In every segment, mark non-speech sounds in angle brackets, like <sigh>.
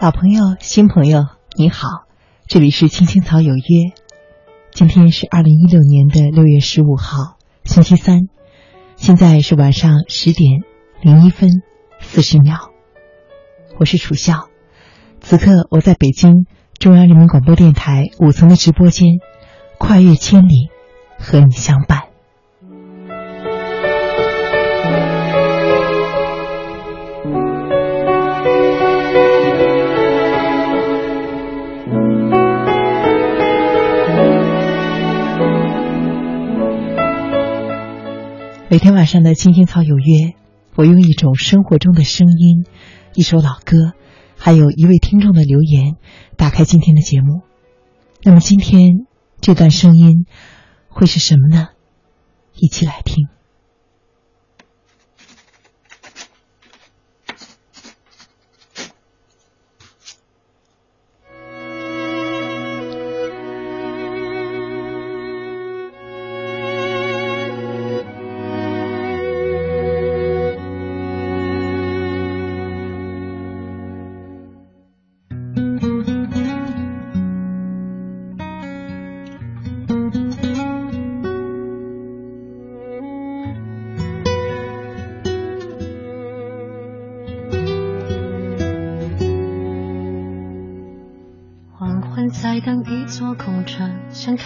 老朋友、新朋友，你好，这里是青青草有约。今天是二零一六年的六月十五号，星期三，现在是晚上十点零一分四十秒。我是楚笑，此刻我在北京中央人民广播电台五层的直播间，跨越千里，和你相伴。每天晚上的青青草有约，我用一种生活中的声音，一首老歌，还有一位听众的留言，打开今天的节目。那么今天这段声音会是什么呢？一起来听。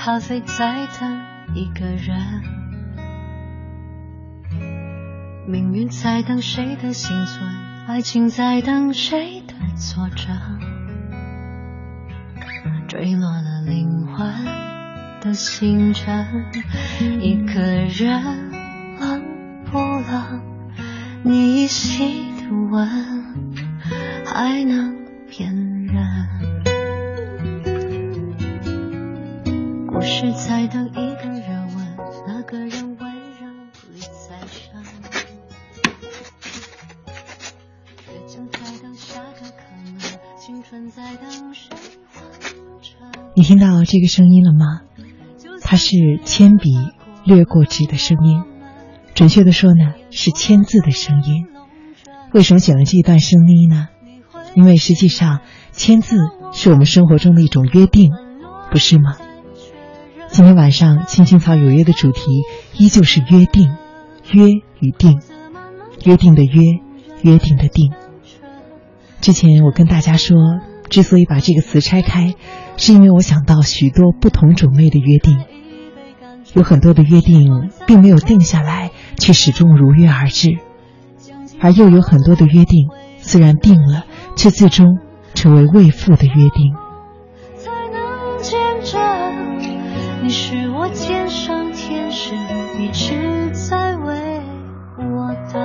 咖啡在等一个人，命运在等谁的幸存，爱情在等谁的作证，坠落了灵魂的星辰，一个人冷不冷？你依稀的吻还能骗人？是在等一个人吻，那个人温柔里再深。倔强在等下个可能，青春在等谁完成。你听到这个声音了吗？它是铅笔掠过纸的声音，准确的说呢，是签字的声音。为什么选了这一段声音呢？因为实际上，签字是我们生活中的一种约定，不是吗？今天晚上青青草有约的主题依旧是约定，约与定，约定的约，约定的定。之前我跟大家说，之所以把这个词拆开，是因为我想到许多不同种类的约定，有很多的约定并没有定下来，却始终如约而至，而又有很多的约定虽然定了，却最终成为未复的约定。你是我天上天使，一直在为我等。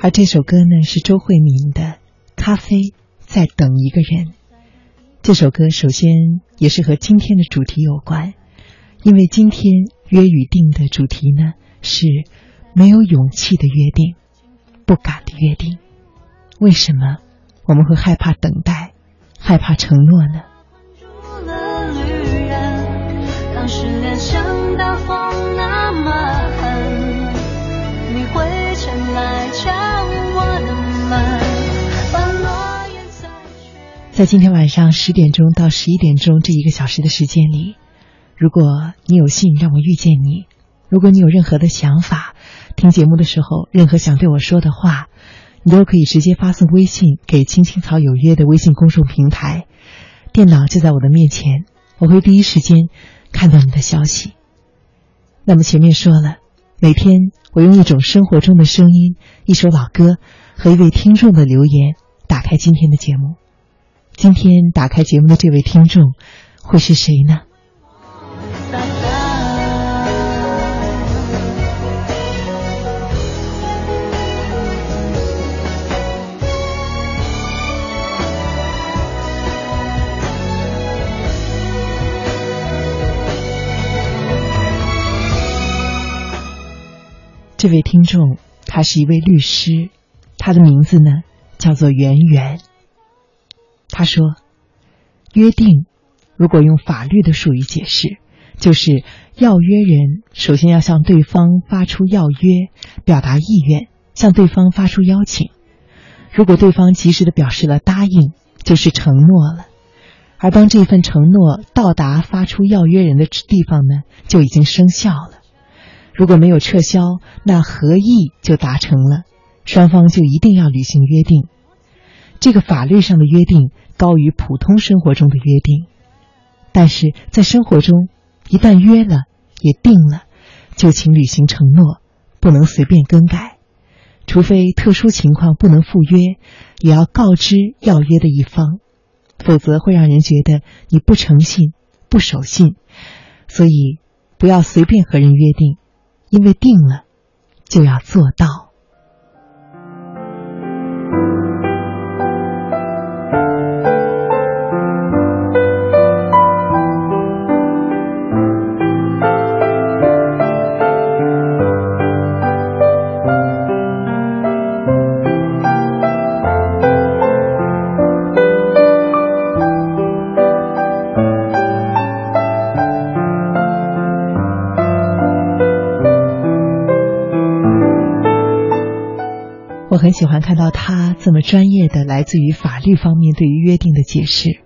而这首歌呢，是周慧敏的《咖啡在等一个人》。这首歌首先也是和今天的主题有关，因为今天约与定的主题呢是。没有勇气的约定，不敢的约定，为什么我们会害怕等待，害怕承诺呢？在今天晚上十点钟到十一点钟这一个小时的时间里，如果你有幸让我遇见你，如果你有任何的想法。听节目的时候，任何想对我说的话，你都可以直接发送微信给“青青草有约”的微信公众平台。电脑就在我的面前，我会第一时间看到你的消息。那么前面说了，每天我用一种生活中的声音、一首老歌和一位听众的留言打开今天的节目。今天打开节目的这位听众会是谁呢？这位听众，他是一位律师，他的名字呢叫做圆圆。他说：“约定如果用法律的术语解释，就是要约人首先要向对方发出要约，表达意愿，向对方发出邀请。如果对方及时的表示了答应，就是承诺了。而当这份承诺到达发出要约人的地方呢，就已经生效了。如果没有撤销，那合意就达成了，双方就一定要履行约定。这个法律上的约定高于普通生活中的约定，但是在生活中，一旦约了也定了，就请履行承诺，不能随便更改。除非特殊情况不能赴约，也要告知要约的一方，否则会让人觉得你不诚信、不守信。所以，不要随便和人约定，因为定了就要做到。很喜欢看到他这么专业的来自于法律方面对于约定的解释。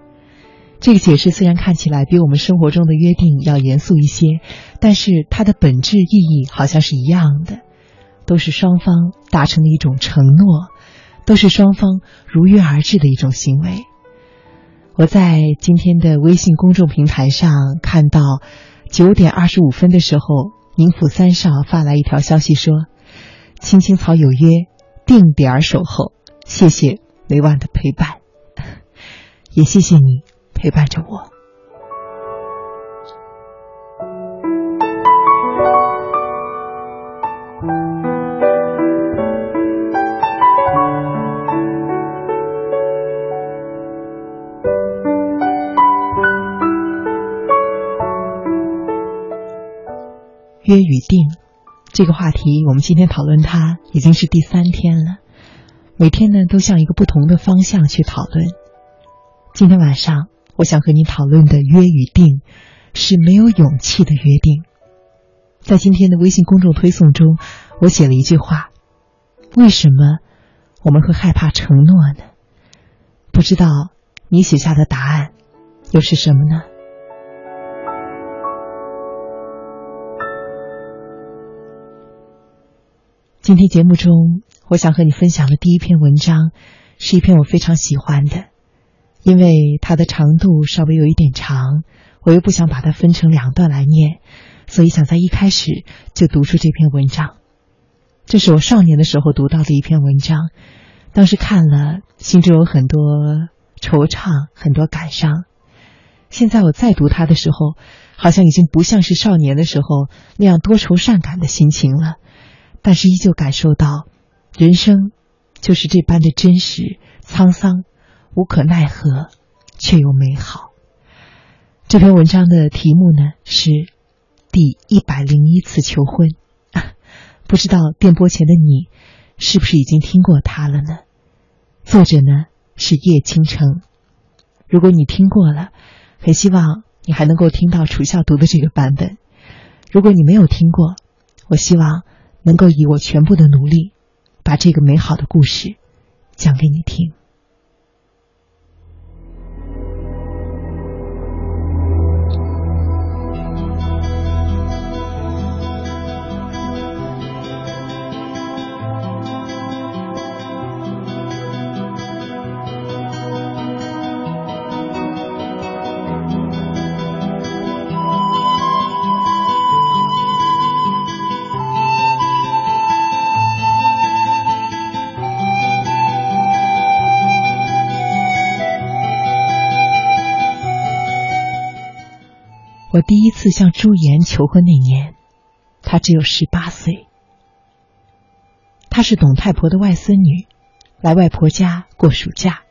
这个解释虽然看起来比我们生活中的约定要严肃一些，但是它的本质意义好像是一样的，都是双方达成的一种承诺，都是双方如约而至的一种行为。我在今天的微信公众平台上看到，九点二十五分的时候，宁府三少发来一条消息说：“青青草有约。”定点守候，谢谢每晚的陪伴，<laughs> 也谢谢你陪伴着我。约与定。这个话题，我们今天讨论它已经是第三天了。每天呢，都向一个不同的方向去讨论。今天晚上，我想和你讨论的约与定，是没有勇气的约定。在今天的微信公众推送中，我写了一句话：为什么我们会害怕承诺呢？不知道你写下的答案又是什么呢？今天节目中，我想和你分享的第一篇文章，是一篇我非常喜欢的，因为它的长度稍微有一点长，我又不想把它分成两段来念，所以想在一开始就读出这篇文章。这是我少年的时候读到的一篇文章，当时看了，心中有很多惆怅，很多感伤。现在我再读它的时候，好像已经不像是少年的时候那样多愁善感的心情了。但是依旧感受到，人生就是这般的真实、沧桑、无可奈何，却又美好。这篇文章的题目呢是第一百零一次求婚，不知道电波前的你是不是已经听过它了呢？作者呢是叶倾城。如果你听过了，很希望你还能够听到楚笑读的这个版本。如果你没有听过，我希望。能够以我全部的努力，把这个美好的故事讲给你听。第一次向朱颜求婚那年，她只有十八岁。她是董太婆的外孙女，来外婆家过暑假。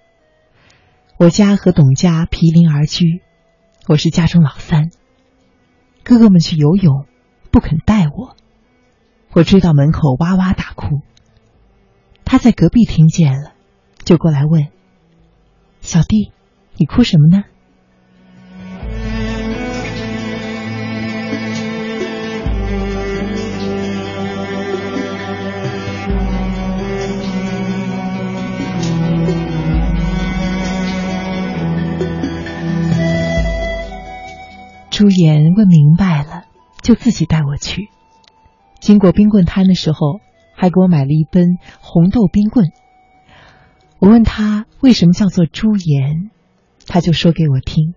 我家和董家毗邻而居，我是家中老三。哥哥们去游泳，不肯带我，我追到门口哇哇大哭。他在隔壁听见了，就过来问：“小弟，你哭什么呢？”朱颜问明白了，就自己带我去。经过冰棍摊的时候，还给我买了一根红豆冰棍。我问他为什么叫做朱颜，他就说给我听：“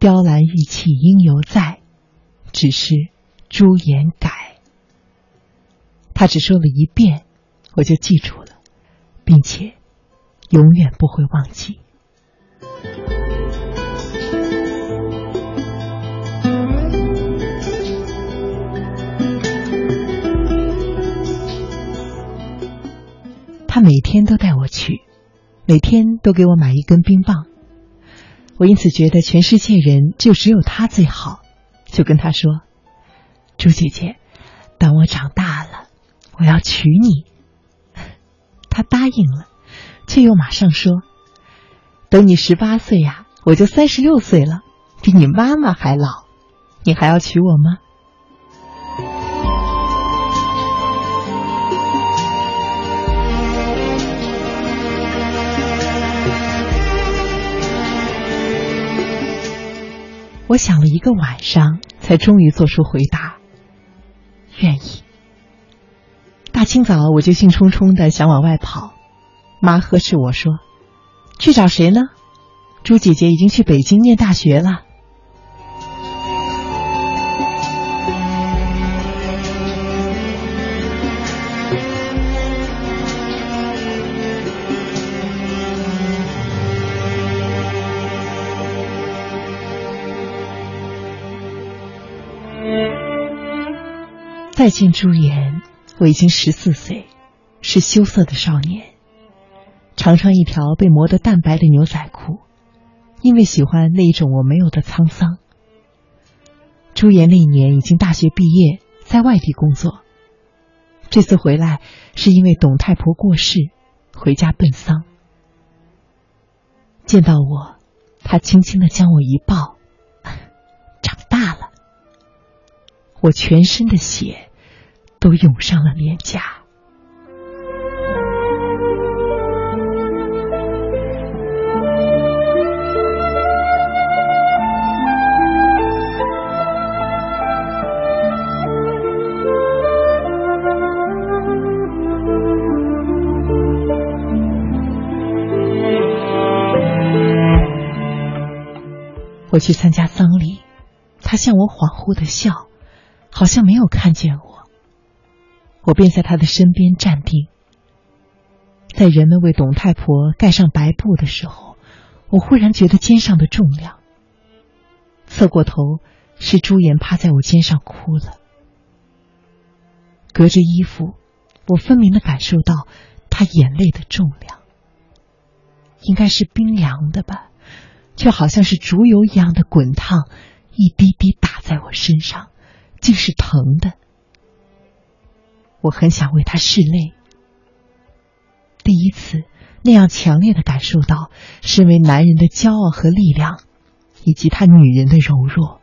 雕栏玉砌应犹在，只是朱颜改。”他只说了一遍，我就记住了，并且永远不会忘记。每天都给我买一根冰棒。我因此觉得全世界人就只有他最好，就跟他说：“朱姐姐，等我长大了，我要娶你。”他答应了，却又马上说：“等你十八岁呀，我就三十六岁了，比你妈妈还老，你还要娶我吗？”我想了一个晚上，才终于做出回答：愿意。大清早我就兴冲冲的想往外跑，妈呵斥我说：“去找谁呢？朱姐姐已经去北京念大学了。”再见朱颜，我已经十四岁，是羞涩的少年，常穿一条被磨得淡白的牛仔裤，因为喜欢那一种我没有的沧桑。朱颜那一年已经大学毕业，在外地工作，这次回来是因为董太婆过世，回家奔丧。见到我，他轻轻的将我一抱，长大了。我全身的血都涌上了脸颊。我去参加丧礼，他向我恍惚的笑。好像没有看见我，我便在他的身边站定。在人们为董太婆盖上白布的时候，我忽然觉得肩上的重量。侧过头，是朱颜趴在我肩上哭了。隔着衣服，我分明的感受到他眼泪的重量，应该是冰凉的吧，却好像是竹油一样的滚烫，一滴滴打在我身上。竟是疼的，我很想为他拭泪。第一次那样强烈的感受到身为男人的骄傲和力量，以及他女人的柔弱。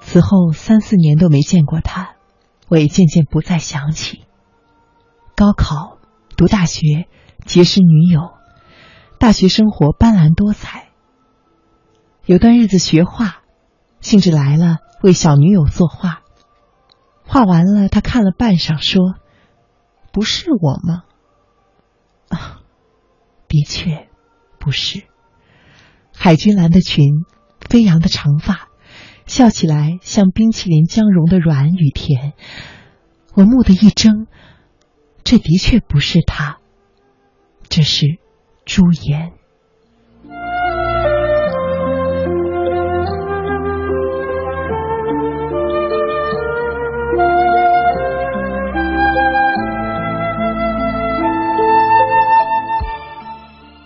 此后三四年都没见过他，我也渐渐不再想起。高考、读大学、结识女友，大学生活斑斓多彩。有段日子学画，兴致来了，为小女友作画。画完了，他看了半晌，说：“不是我吗？”啊，的确，不是。海军蓝的裙，飞扬的长发，笑起来像冰淇淋将融的软与甜。我蓦地一怔。这的确不是他，这是朱颜。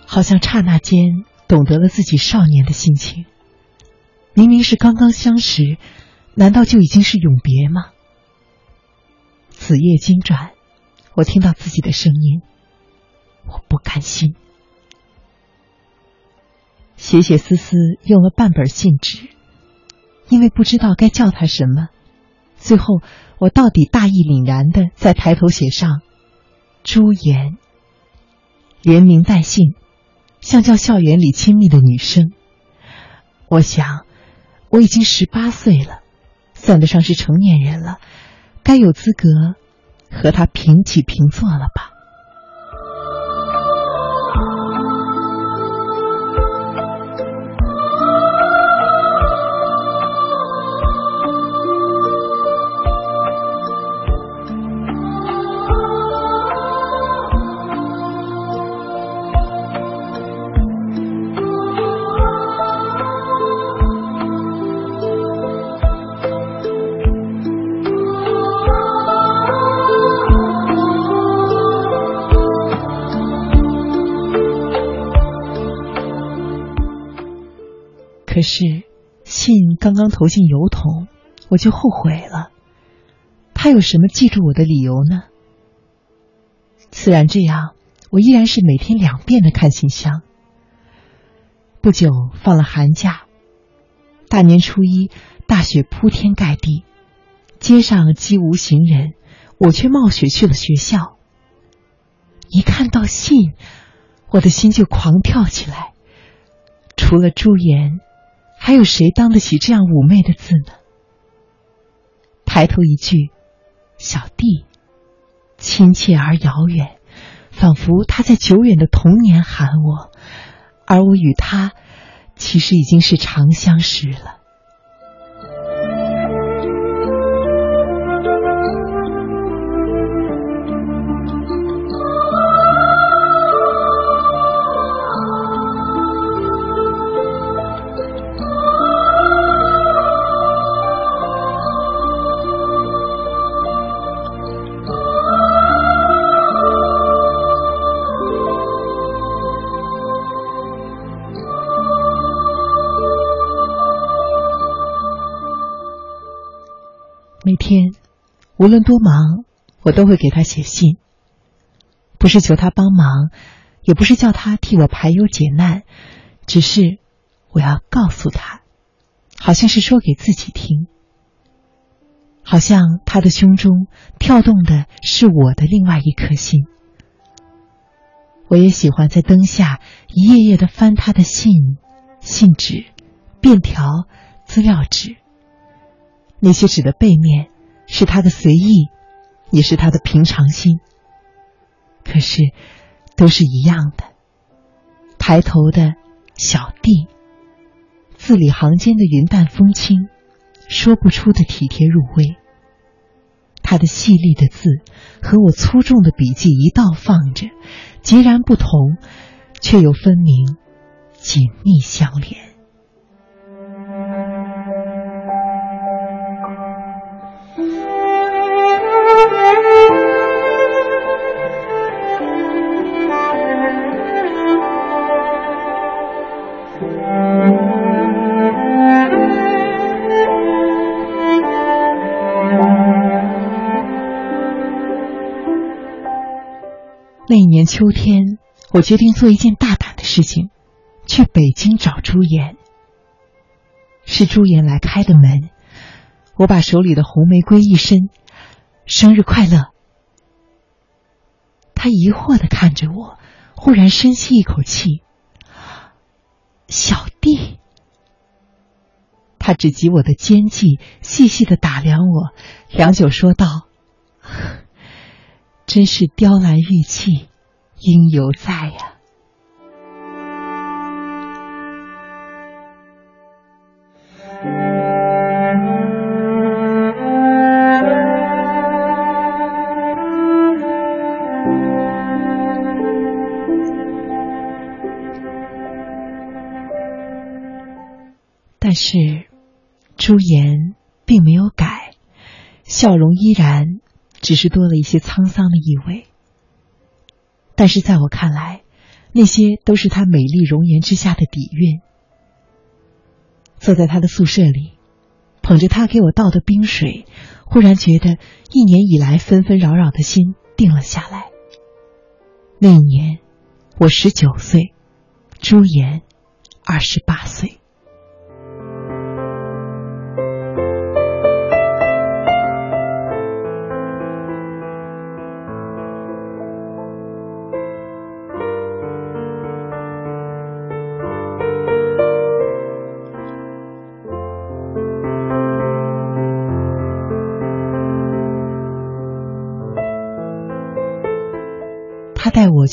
好像刹那间懂得了自己少年的心情。明明是刚刚相识，难道就已经是永别吗？此夜经转。我听到自己的声音，我不甘心，写写思思用了半本信纸，因为不知道该叫他什么，最后我到底大义凛然的在抬头写上“朱颜”，连名带姓，像叫校园里亲密的女生。我想，我已经十八岁了，算得上是成年人了，该有资格和他平起平坐了吧。可是，信刚刚投进邮筒，我就后悔了。他有什么记住我的理由呢？虽然这样，我依然是每天两遍的看信箱。不久放了寒假，大年初一，大雪铺天盖地，街上几无行人，我却冒雪去了学校。一看到信，我的心就狂跳起来。除了朱颜。还有谁当得起这样妩媚的字呢？抬头一句“小弟”，亲切而遥远，仿佛他在久远的童年喊我，而我与他其实已经是长相识了。无论多忙，我都会给他写信。不是求他帮忙，也不是叫他替我排忧解难，只是我要告诉他，好像是说给自己听，好像他的胸中跳动的是我的另外一颗心。我也喜欢在灯下一页页的翻他的信、信纸、便条、资料纸，那些纸的背面。是他的随意，也是他的平常心。可是，都是一样的。抬头的小弟，字里行间的云淡风轻，说不出的体贴入微。他的细腻的字和我粗重的笔记一道放着，截然不同，却又分明，紧密相连。那一年秋天，我决定做一件大胆的事情，去北京找朱颜。是朱颜来开的门，我把手里的红玫瑰一伸，生日快乐。他疑惑的看着我，忽然深吸一口气，小弟。他指及我的肩际，细细的打量我，良久说道。真是雕栏玉砌，应犹在呀。但是，朱颜并没有改，笑容依然。只是多了一些沧桑的意味，但是在我看来，那些都是她美丽容颜之下的底蕴。坐在她的宿舍里，捧着她给我倒的冰水，忽然觉得一年以来纷纷扰扰的心定了下来。那一年，我十九岁，朱颜二十八岁。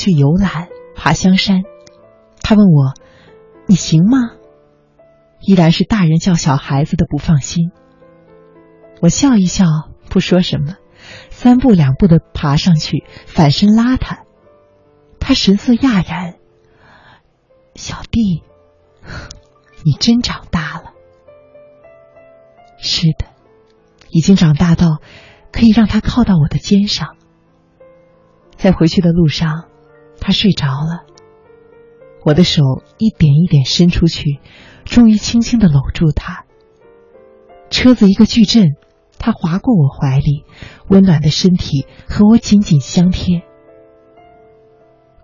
去游览、爬香山。他问我：“你行吗？”依然是大人叫小孩子的不放心。我笑一笑，不说什么，三步两步的爬上去，反身拉他。他神色讶然：“小弟，你真长大了。”是的，已经长大到可以让他靠到我的肩上。在回去的路上，他睡着了。我的手一点一点伸出去，终于轻轻的搂住他。车子一个巨震，他滑过我怀里，温暖的身体和我紧紧相贴。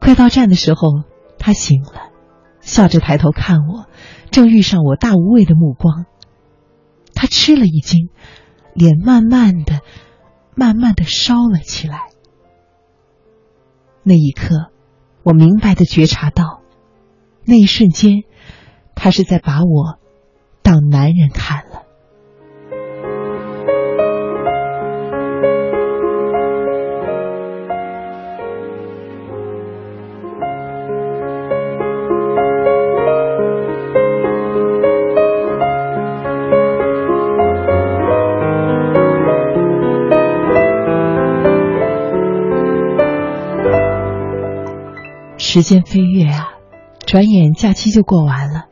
快到站的时候，他醒了，笑着抬头看我，正遇上我大无畏的目光。他吃了一惊，脸慢慢的、慢慢的烧了起来。那一刻，我明白的觉察到，那一瞬间，他是在把我当男人看时间飞跃啊，转眼假期就过完了。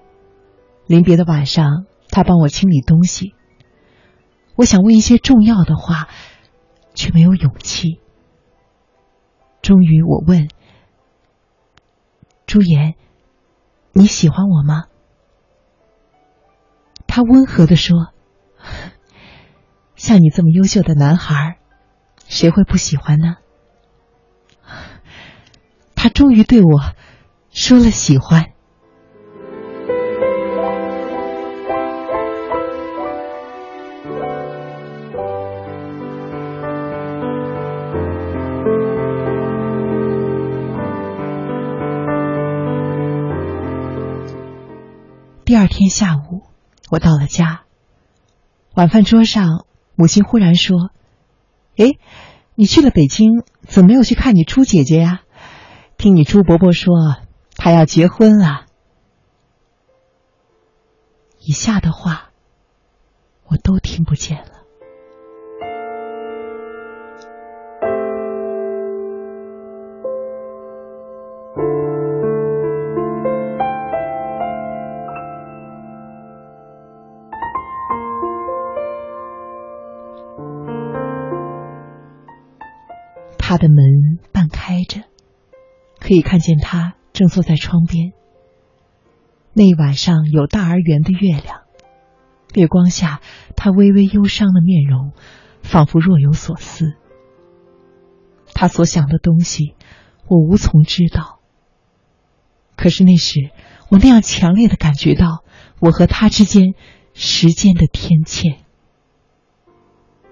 临别的晚上，他帮我清理东西。我想问一些重要的话，却没有勇气。终于，我问：“朱颜，你喜欢我吗？”他温和的说：“ <laughs> 像你这么优秀的男孩，谁会不喜欢呢？”他终于对我说了喜欢。第二天下午，我到了家，晚饭桌上，母亲忽然说：“哎，你去了北京，怎么没有去看你朱姐姐呀？”听你朱伯伯说，他要结婚了。以下的话，我都听不见了。他的门。可以看见他正坐在窗边。那一晚上有大而圆的月亮，月光下他微微忧伤的面容，仿佛若有所思。他所想的东西，我无从知道。可是那时我那样强烈的感觉到，我和他之间时间的天堑。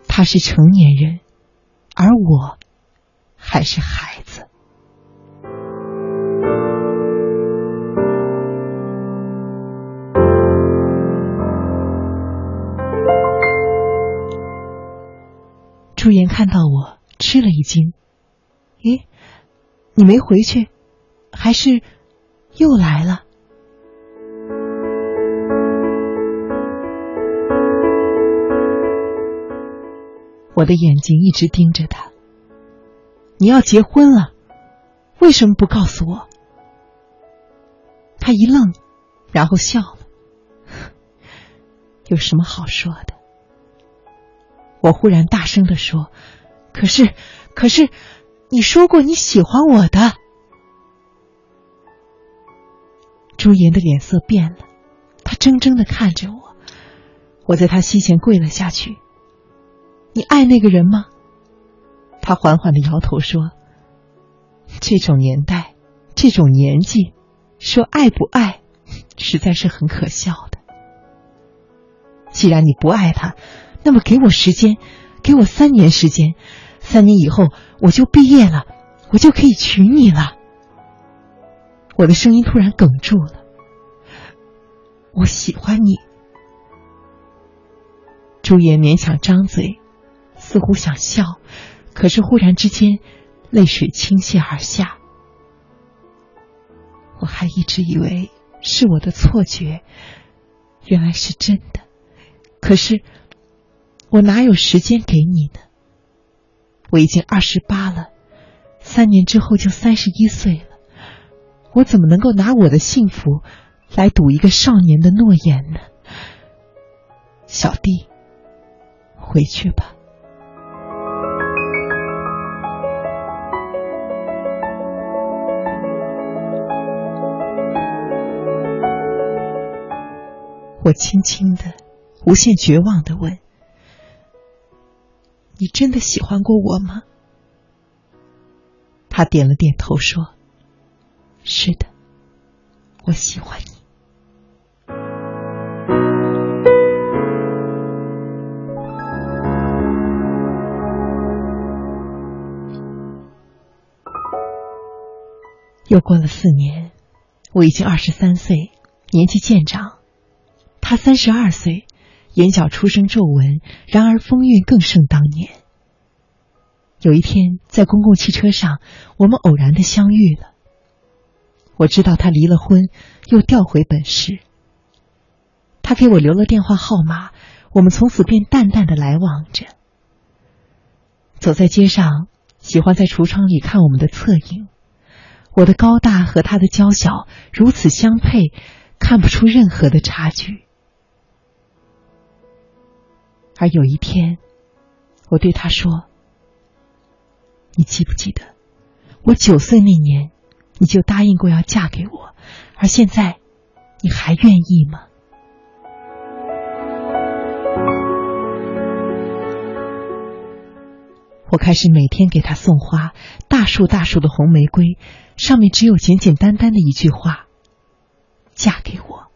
他是成年人，而我还是孩朱颜看到我，吃了一惊。咦，你没回去，还是又来了？我的眼睛一直盯着他。你要结婚了，为什么不告诉我？他一愣，然后笑了。<laughs> 有什么好说的？我忽然大声的说：“可是，可是，你说过你喜欢我的。”朱颜的脸色变了，他怔怔的看着我。我在他膝前跪了下去。“你爱那个人吗？”他缓缓的摇头说：“这种年代，这种年纪，说爱不爱，实在是很可笑的。既然你不爱他。”那么给我时间，给我三年时间，三年以后我就毕业了，我就可以娶你了。我的声音突然哽住了。我喜欢你。朱颜勉强张嘴，似乎想笑，可是忽然之间，泪水倾泻而下。我还一直以为是我的错觉，原来是真的。可是我哪有时间给你呢？我已经二十八了，三年之后就三十一岁了，我怎么能够拿我的幸福来赌一个少年的诺言呢？小弟，回去吧。我轻轻的、无限绝望的问：“你真的喜欢过我吗？”他点了点头，说：“是的，我喜欢你。”又过了四年，我已经二十三岁，年纪渐长。他三十二岁，眼角出生皱纹，然而风韵更胜当年。有一天，在公共汽车上，我们偶然的相遇了。我知道他离了婚，又调回本市。他给我留了电话号码，我们从此便淡淡的来往着。走在街上，喜欢在橱窗里看我们的侧影。我的高大和他的娇小如此相配，看不出任何的差距。而有一天，我对他说：“你记不记得，我九岁那年，你就答应过要嫁给我，而现在，你还愿意吗？”我开始每天给他送花，大束大束的红玫瑰，上面只有简简单单的一句话：“嫁给我。”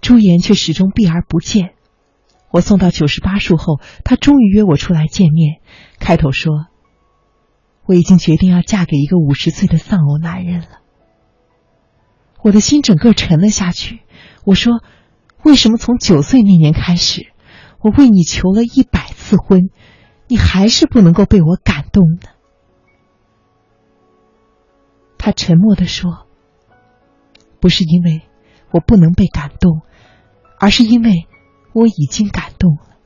朱颜却始终避而不见。我送到九十八束后，他终于约我出来见面。开头说：“我已经决定要嫁给一个五十岁的丧偶男人了。”我的心整个沉了下去。我说：“为什么从九岁那年开始，我为你求了一百次婚，你还是不能够被我感动呢？”他沉默的说：“不是因为我不能被感动，而是因为……”我已经感动了。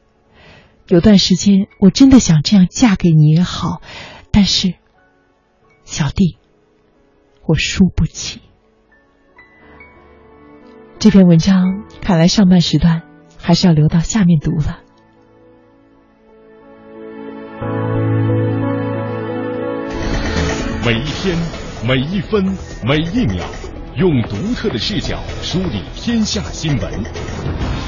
有段时间，我真的想这样嫁给你也好，但是，小弟，我输不起。这篇文章看来上半时段还是要留到下面读了。每一天，每一分，每一秒，用独特的视角梳理天下新闻。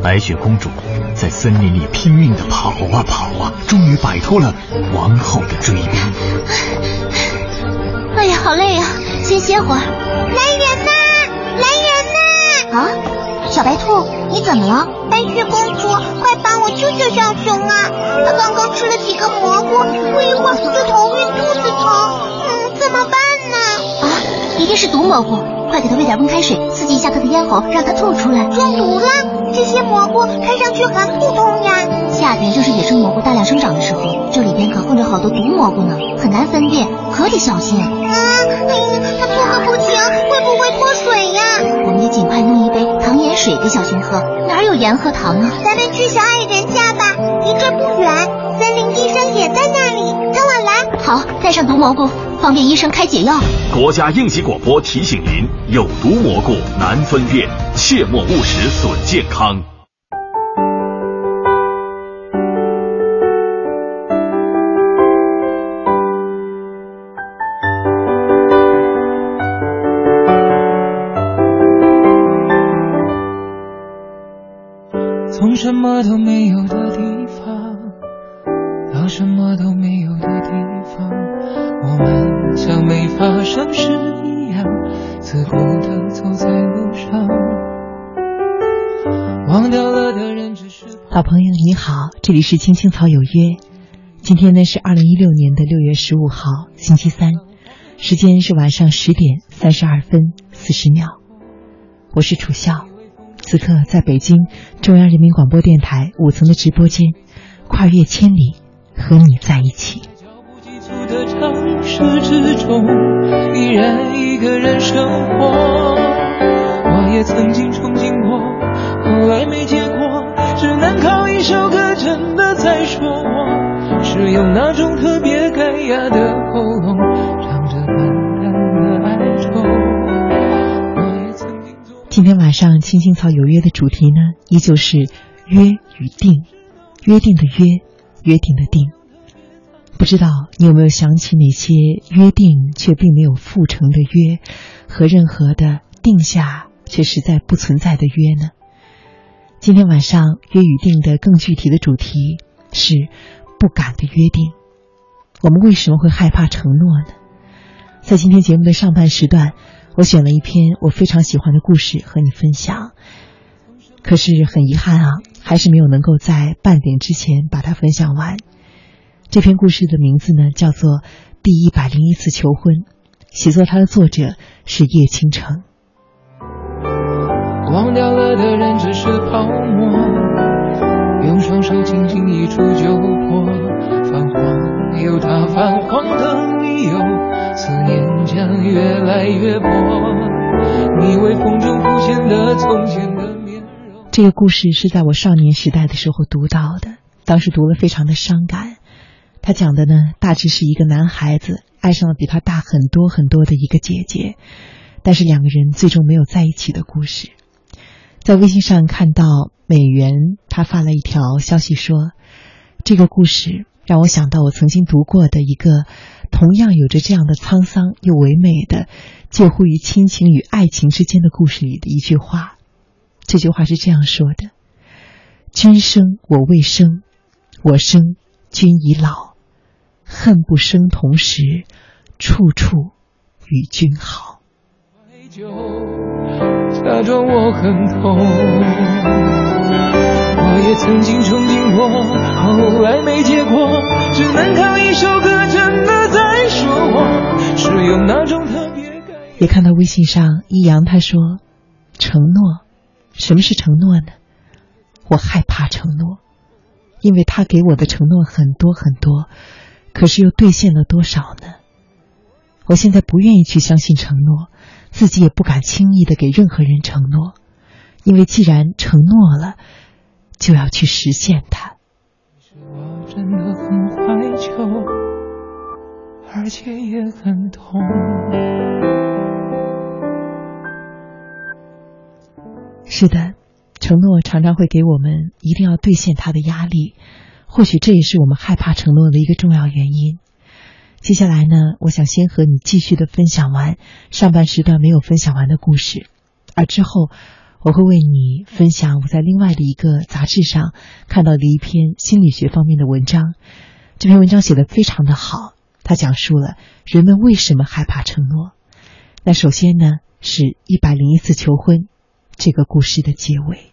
白雪公主在森林里拼命的跑啊跑啊，终于摆脱了王后的追兵。哎呀，好累呀，先歇会儿。来人呐，来人呐！啊，小白兔，你怎么了？白雪公主，快帮我救救小熊啊！他刚刚吃了几个蘑菇，不一会儿就头晕肚子疼，嗯，怎么办呢？啊，一定是毒蘑菇，快给他喂点温开水，刺激一下他的咽喉，让他吐出来。中毒了？这些蘑菇看上去很普通呀。夏天正是野生蘑菇大量生长的时候，这里边可混着好多毒蘑菇呢，很难分辨，可得小心。啊，哎呀它吐个不停，会不会脱水呀？我们得尽快弄一杯糖盐水给小熊喝。哪有盐和糖啊？咱们去小矮人家吧，离这不远，森林医生也在那。好带上毒蘑菇方便医生开解药。国家应急广播提醒您有毒蘑菇难分辨切莫误食损健康。从什么都没有的没发生事一样，自顾地走在路上。忘掉了的人只是好朋友你好，这里是青青草有约。今天呢是二零一六年的六月十五号，星期三，时间是晚上十点三十二分四十秒。我是楚笑，此刻在北京中央人民广播电台五层的直播间，跨越千里和你在一起。脚步急促的城市之中，依然一个人生活。我也曾经憧憬过，后来没结果，只能靠一首歌真的在说我，是用那种特别干哑的喉咙，唱着淡淡的哀愁。我也曾经做。今天晚上青青草有约的主题呢，依旧是约与定，约定的约，约定的定。不知道你有没有想起那些约定却并没有复成的约，和任何的定下却实在不存在的约呢？今天晚上约与定的更具体的主题是不敢的约定。我们为什么会害怕承诺呢？在今天节目的上半时段，我选了一篇我非常喜欢的故事和你分享。可是很遗憾啊，还是没有能够在半点之前把它分享完。这篇故事的名字呢，叫做《第一百零一次求婚》，写作它的作者是叶倾城。忘掉了的人只是泡沫，用双手轻轻一触就破。泛黄有它泛黄的理由，思念将越来越薄。你微风中浮现的从前的面容。这个故事是在我少年时代的时候读到的，当时读了非常的伤感。他讲的呢，大致是一个男孩子爱上了比他大很多很多的一个姐姐，但是两个人最终没有在一起的故事。在微信上看到美元，他发了一条消息说：“这个故事让我想到我曾经读过的一个同样有着这样的沧桑又唯美的介乎于亲情与爱情之间的故事里的一句话。这句话是这样说的：‘君生我未生，我生君已老，恨不生同时，处处与君好。’，假装我很痛。我也曾经憧憬过，后来没结果，只能靠一首歌真的在说我，是用那种特别看到微信上一阳他说：“承诺，什么是承诺呢？我害怕承诺，因为他给我的承诺很多很多，可是又兑现了多少呢？我现在不愿意去相信承诺，自己也不敢轻易的给任何人承诺，因为既然承诺了，就要去实现它。真的很怀旧，而且也很痛。是的，承诺常常会给我们一定要兑现它的压力，或许这也是我们害怕承诺的一个重要原因。接下来呢，我想先和你继续的分享完上半时段没有分享完的故事，而之后我会为你分享我在另外的一个杂志上看到的一篇心理学方面的文章。这篇文章写的非常的好，它讲述了人们为什么害怕承诺。那首先呢，是一百零一次求婚这个故事的结尾。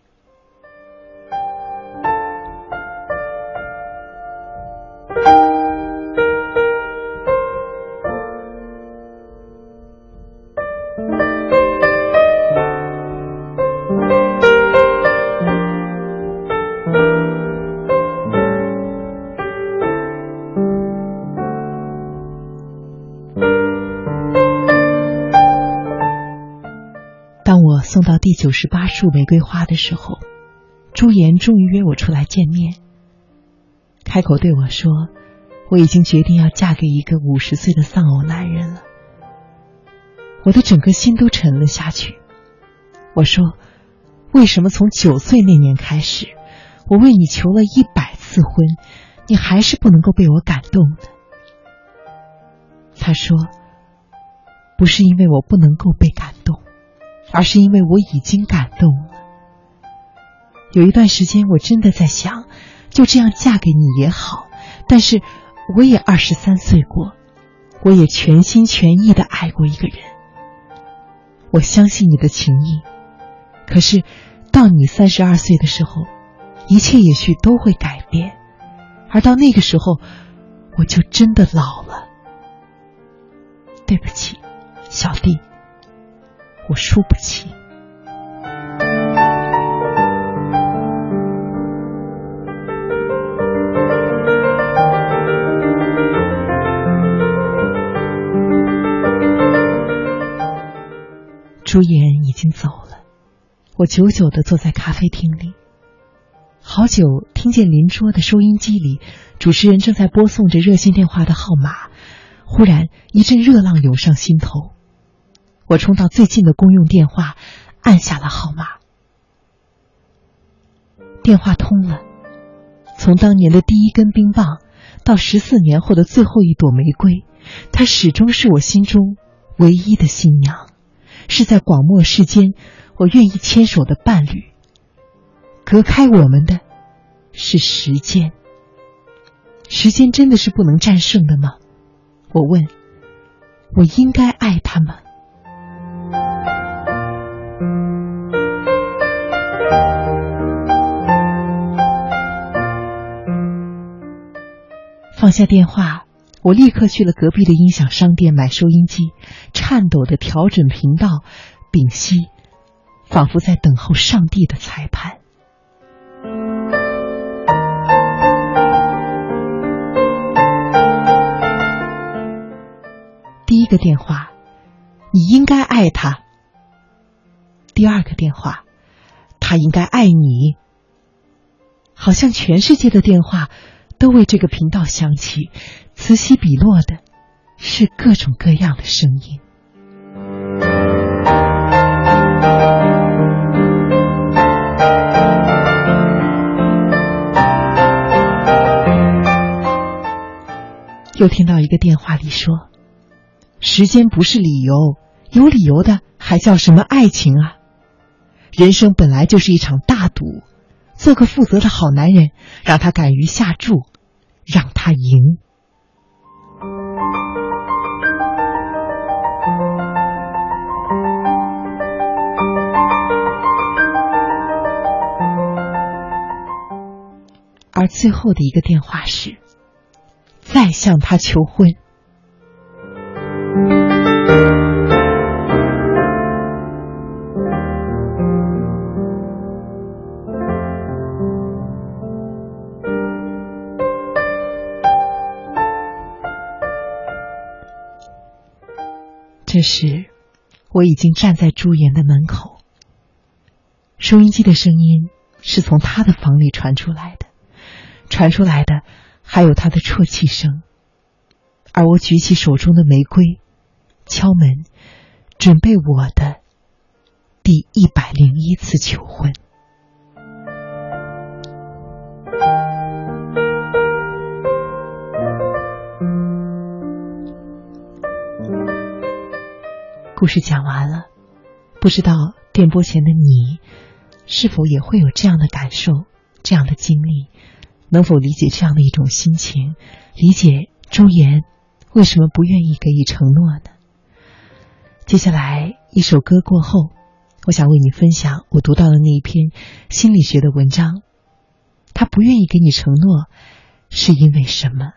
九十八束玫瑰花的时候，朱颜终于约我出来见面，开口对我说：“我已经决定要嫁给一个五十岁的丧偶男人了。”我的整个心都沉了下去。我说：“为什么从九岁那年开始，我为你求了一百次婚，你还是不能够被我感动呢？”他说：“不是因为我不能够被感动。”而是因为我已经感动了。有一段时间，我真的在想，就这样嫁给你也好。但是，我也二十三岁过，我也全心全意的爱过一个人。我相信你的情谊，可是，到你三十二岁的时候，一切也许都会改变，而到那个时候，我就真的老了。对不起，小弟，我输不起。朱颜已经走了，我久久的坐在咖啡厅里，好久听见邻桌的收音机里，主持人正在播送着热线电话的号码，忽然一阵热浪涌上心头，我冲到最近的公用电话，按下了号码，电话通了，从当年的第一根冰棒，到十四年后的最后一朵玫瑰，她始终是我心中唯一的新娘。是在广漠世间，我愿意牵手的伴侣。隔开我们的，是时间。时间真的是不能战胜的吗？我问。我应该爱他吗？放下电话。我立刻去了隔壁的音响商店买收音机，颤抖的调整频道，屏息，仿佛在等候上帝的裁判。第一个电话，你应该爱他；第二个电话，他应该爱你。好像全世界的电话都为这个频道响起。此起彼落的，是各种各样的声音。又听到一个电话里说：“时间不是理由，有理由的还叫什么爱情啊？人生本来就是一场大赌，做个负责的好男人，让他敢于下注，让他赢。”而最后的一个电话是，再向他求婚。这时，我已经站在朱颜的门口。收音机的声音是从他的房里传出来的。传出来的还有他的啜泣声，而我举起手中的玫瑰，敲门，准备我的第一百零一次求婚。故事讲完了，不知道电波前的你，是否也会有这样的感受，这样的经历？能否理解这样的一种心情？理解周岩为什么不愿意给予承诺呢？接下来一首歌过后，我想为你分享我读到的那一篇心理学的文章。他不愿意给你承诺，是因为什么？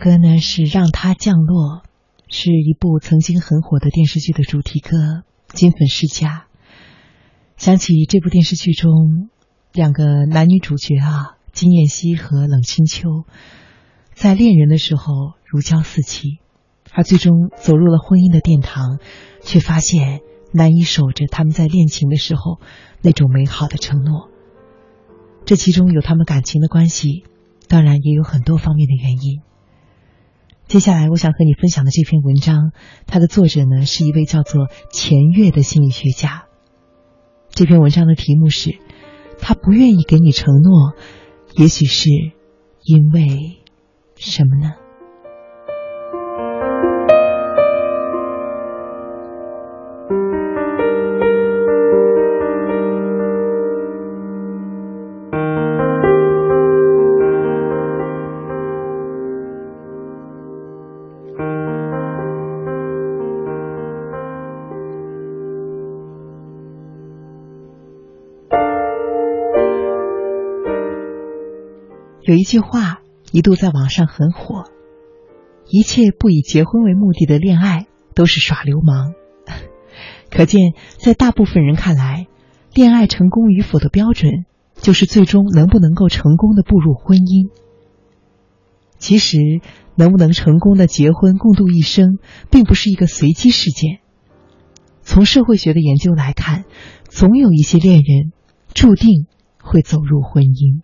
歌呢是《让它降落》，是一部曾经很火的电视剧的主题歌，《金粉世家》。想起这部电视剧中两个男女主角啊，金燕西和冷清秋，在恋人的时候如胶似漆，而最终走入了婚姻的殿堂，却发现难以守着他们在恋情的时候那种美好的承诺。这其中有他们感情的关系，当然也有很多方面的原因。接下来，我想和你分享的这篇文章，它的作者呢是一位叫做钱月的心理学家。这篇文章的题目是：他不愿意给你承诺，也许是因为什么呢？有一句话一度在网上很火：“一切不以结婚为目的的恋爱都是耍流氓。<laughs> ”可见，在大部分人看来，恋爱成功与否的标准就是最终能不能够成功的步入婚姻。其实，能不能成功的结婚共度一生，并不是一个随机事件。从社会学的研究来看，总有一些恋人注定会走入婚姻。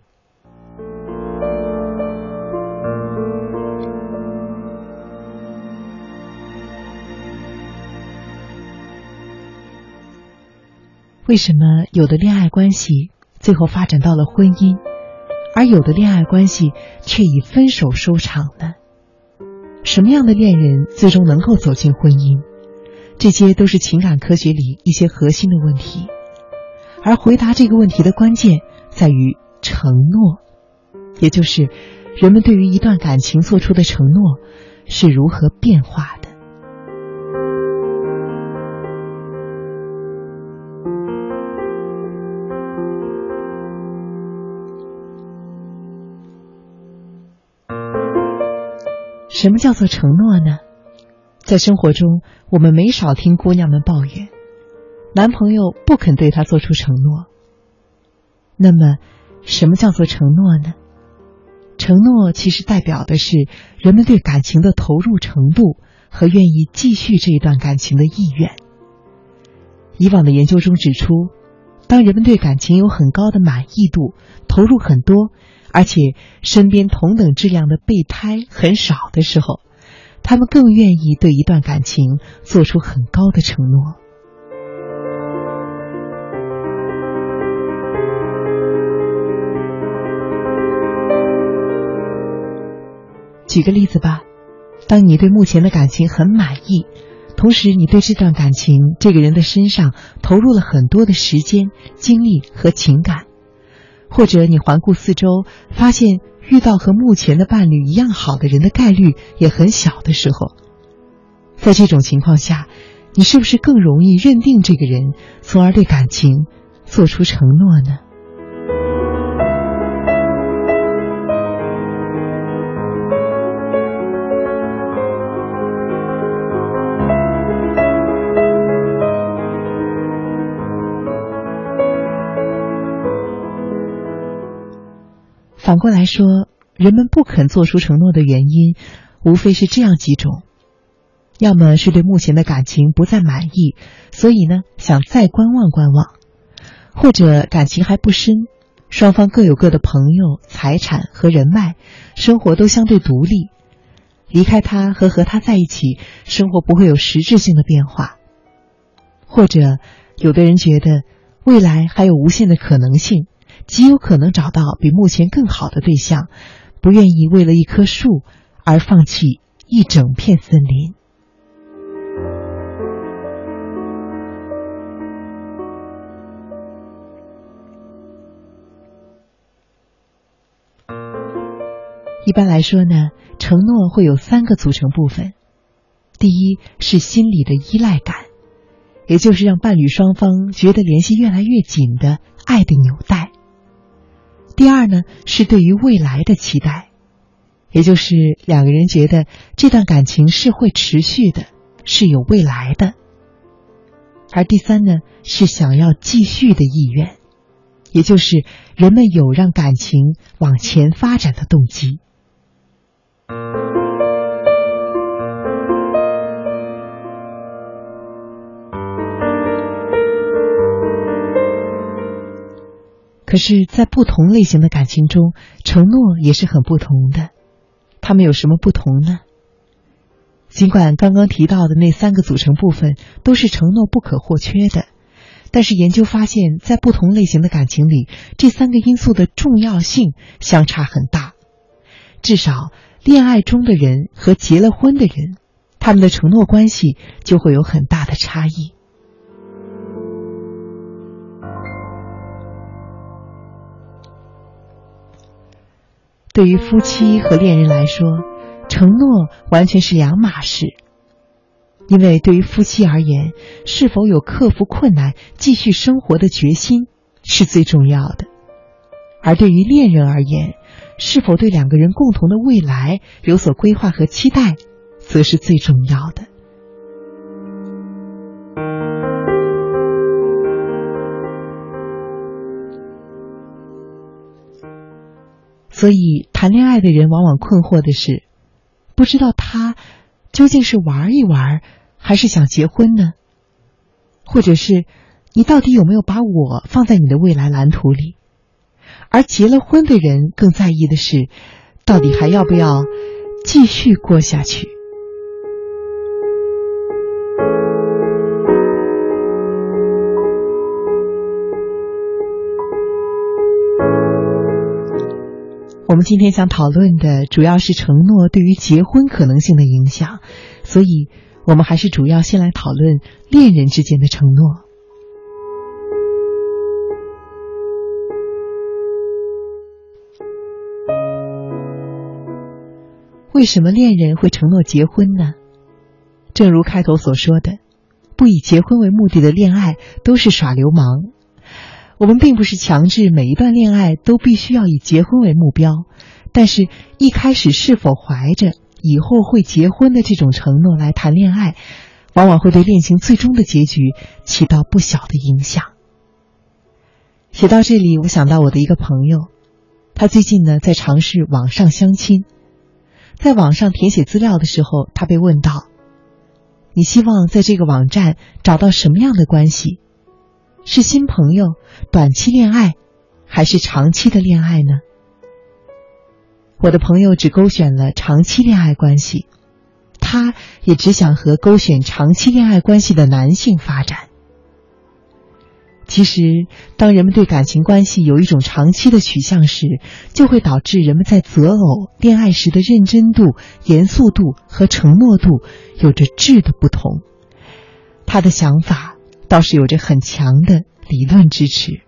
为什么有的恋爱关系最后发展到了婚姻，而有的恋爱关系却以分手收场呢？什么样的恋人最终能够走进婚姻？这些都是情感科学里一些核心的问题。而回答这个问题的关键在于承诺，也就是人们对于一段感情做出的承诺是如何变化。什么叫做承诺呢？在生活中，我们没少听姑娘们抱怨，男朋友不肯对她做出承诺。那么，什么叫做承诺呢？承诺其实代表的是人们对感情的投入程度和愿意继续这一段感情的意愿。以往的研究中指出，当人们对感情有很高的满意度，投入很多。而且身边同等质量的备胎很少的时候，他们更愿意对一段感情做出很高的承诺。举个例子吧，当你对目前的感情很满意，同时你对这段感情这个人的身上投入了很多的时间、精力和情感。或者你环顾四周，发现遇到和目前的伴侣一样好的人的概率也很小的时候，在这种情况下，你是不是更容易认定这个人，从而对感情做出承诺呢？反过来说，人们不肯做出承诺的原因，无非是这样几种：要么是对目前的感情不再满意，所以呢想再观望观望；或者感情还不深，双方各有各的朋友、财产和人脉，生活都相对独立，离开他和和他在一起，生活不会有实质性的变化；或者有的人觉得未来还有无限的可能性。极有可能找到比目前更好的对象，不愿意为了一棵树而放弃一整片森林。一般来说呢，承诺会有三个组成部分：第一是心理的依赖感，也就是让伴侣双方觉得联系越来越紧的爱的纽带；第二呢是对于未来的期待，也就是两个人觉得这段感情是会持续的，是有未来的；而第三呢是想要继续的意愿，也就是人们有让感情往前发展的动机。可是，在不同类型的感情中，承诺也是很不同的。他们有什么不同呢？尽管刚刚提到的那三个组成部分都是承诺不可或缺的，但是研究发现，在不同类型的感情里，这三个因素的重要性相差很大。至少，恋爱中的人和结了婚的人，他们的承诺关系就会有很大的差异。对于夫妻和恋人来说，承诺完全是两码事。因为对于夫妻而言，是否有克服困难、继续生活的决心是最重要的；而对于恋人而言，是否对两个人共同的未来有所规划和期待，则是最重要的。所以，谈恋爱的人往往困惑的是，不知道他究竟是玩一玩，还是想结婚呢？或者是你到底有没有把我放在你的未来蓝图里？而结了婚的人更在意的是，到底还要不要继续过下去？我们今天想讨论的主要是承诺对于结婚可能性的影响，所以我们还是主要先来讨论恋人之间的承诺。为什么恋人会承诺结婚呢？正如开头所说的，不以结婚为目的的恋爱都是耍流氓。我们并不是强制每一段恋爱都必须要以结婚为目标，但是一开始是否怀着以后会结婚的这种承诺来谈恋爱，往往会对恋情最终的结局起到不小的影响。写到这里，我想到我的一个朋友，他最近呢在尝试网上相亲，在网上填写资料的时候，他被问到：“你希望在这个网站找到什么样的关系？”是新朋友、短期恋爱，还是长期的恋爱呢？我的朋友只勾选了长期恋爱关系，他也只想和勾选长期恋爱关系的男性发展。其实，当人们对感情关系有一种长期的取向时，就会导致人们在择偶、恋爱时的认真度、严肃度和承诺度有着质的不同。他的想法。倒是有着很强的理论支持。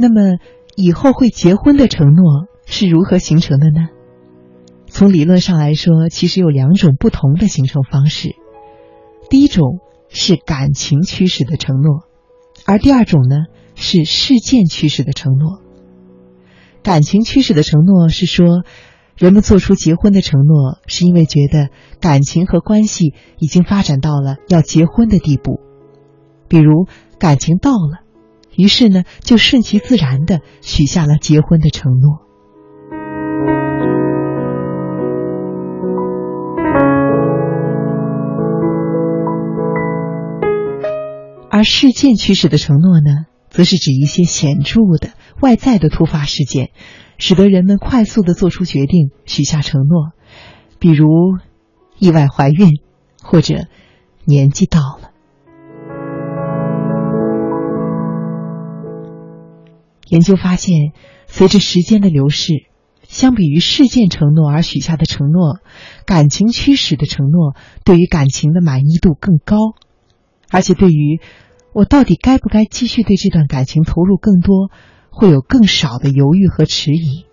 那么，以后会结婚的承诺是如何形成的呢？从理论上来说，其实有两种不同的形成方式。第一种。是感情驱使的承诺，而第二种呢是事件驱使的承诺。感情驱使的承诺是说，人们做出结婚的承诺，是因为觉得感情和关系已经发展到了要结婚的地步，比如感情到了，于是呢就顺其自然的许下了结婚的承诺。而事件驱使的承诺呢，则是指一些显著的外在的突发事件，使得人们快速的做出决定，许下承诺，比如意外怀孕，或者年纪到了。研究发现，随着时间的流逝，相比于事件承诺而许下的承诺，感情驱使的承诺对于感情的满意度更高，而且对于我到底该不该继续对这段感情投入更多，会有更少的犹豫和迟疑。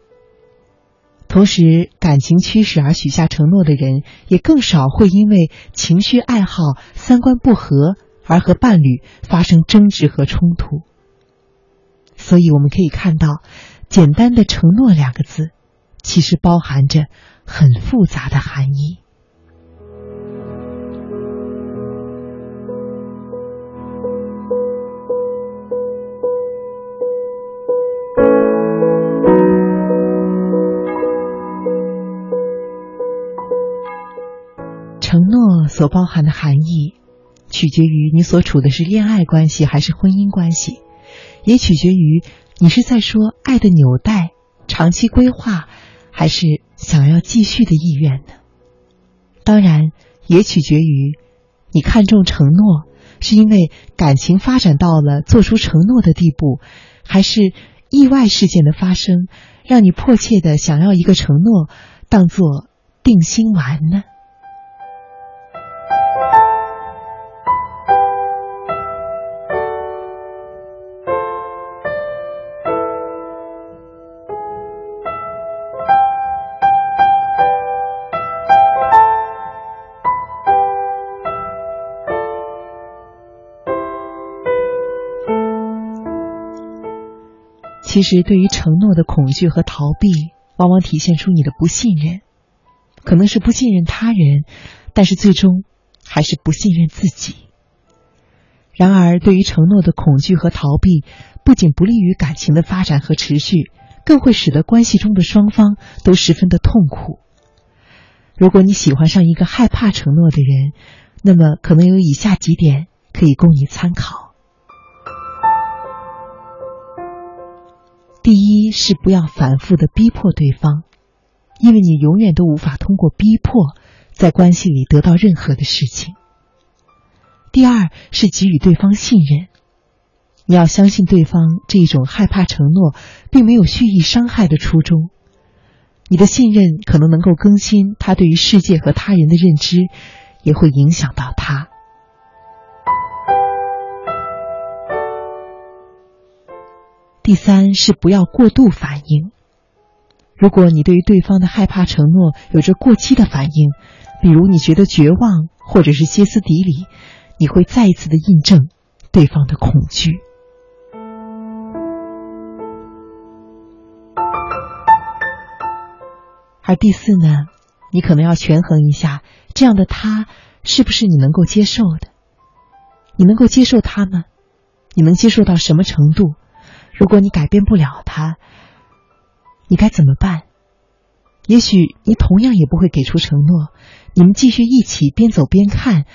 同时，感情驱使而许下承诺的人，也更少会因为情绪爱好、三观不合而和伴侣发生争执和冲突。所以，我们可以看到，简单的“承诺”两个字，其实包含着很复杂的含义。所包含的含义，取决于你所处的是恋爱关系还是婚姻关系，也取决于你是在说爱的纽带、长期规划，还是想要继续的意愿呢？当然，也取决于你看重承诺，是因为感情发展到了做出承诺的地步，还是意外事件的发生让你迫切的想要一个承诺当做定心丸呢？其实，对于承诺的恐惧和逃避，往往体现出你的不信任，可能是不信任他人，但是最终还是不信任自己。然而，对于承诺的恐惧和逃避，不仅不利于感情的发展和持续，更会使得关系中的双方都十分的痛苦。如果你喜欢上一个害怕承诺的人，那么可能有以下几点可以供你参考。第一是不要反复的逼迫对方，因为你永远都无法通过逼迫在关系里得到任何的事情。第二是给予对方信任，你要相信对方这一种害怕承诺并没有蓄意伤害的初衷。你的信任可能能够更新他对于世界和他人的认知，也会影响到他。第三是不要过度反应。如果你对于对方的害怕承诺有着过激的反应，比如你觉得绝望或者是歇斯底里，你会再一次的印证对方的恐惧。而第四呢，你可能要权衡一下，这样的他是不是你能够接受的？你能够接受他吗？你能接受到什么程度？如果你改变不了他，你该怎么办？也许你同样也不会给出承诺。你们继续一起边走边看，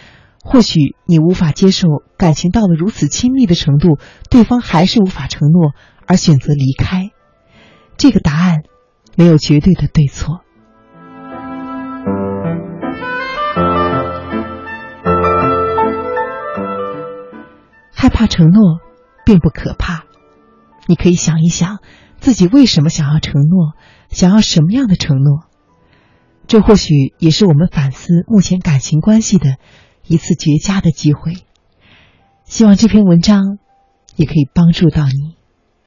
或许你无法接受感情到了如此亲密的程度，对方还是无法承诺而选择离开。这个答案没有绝对的对错。害怕承诺并不可怕。你可以想一想，自己为什么想要承诺，想要什么样的承诺？这或许也是我们反思目前感情关系的一次绝佳的机会。希望这篇文章也可以帮助到你。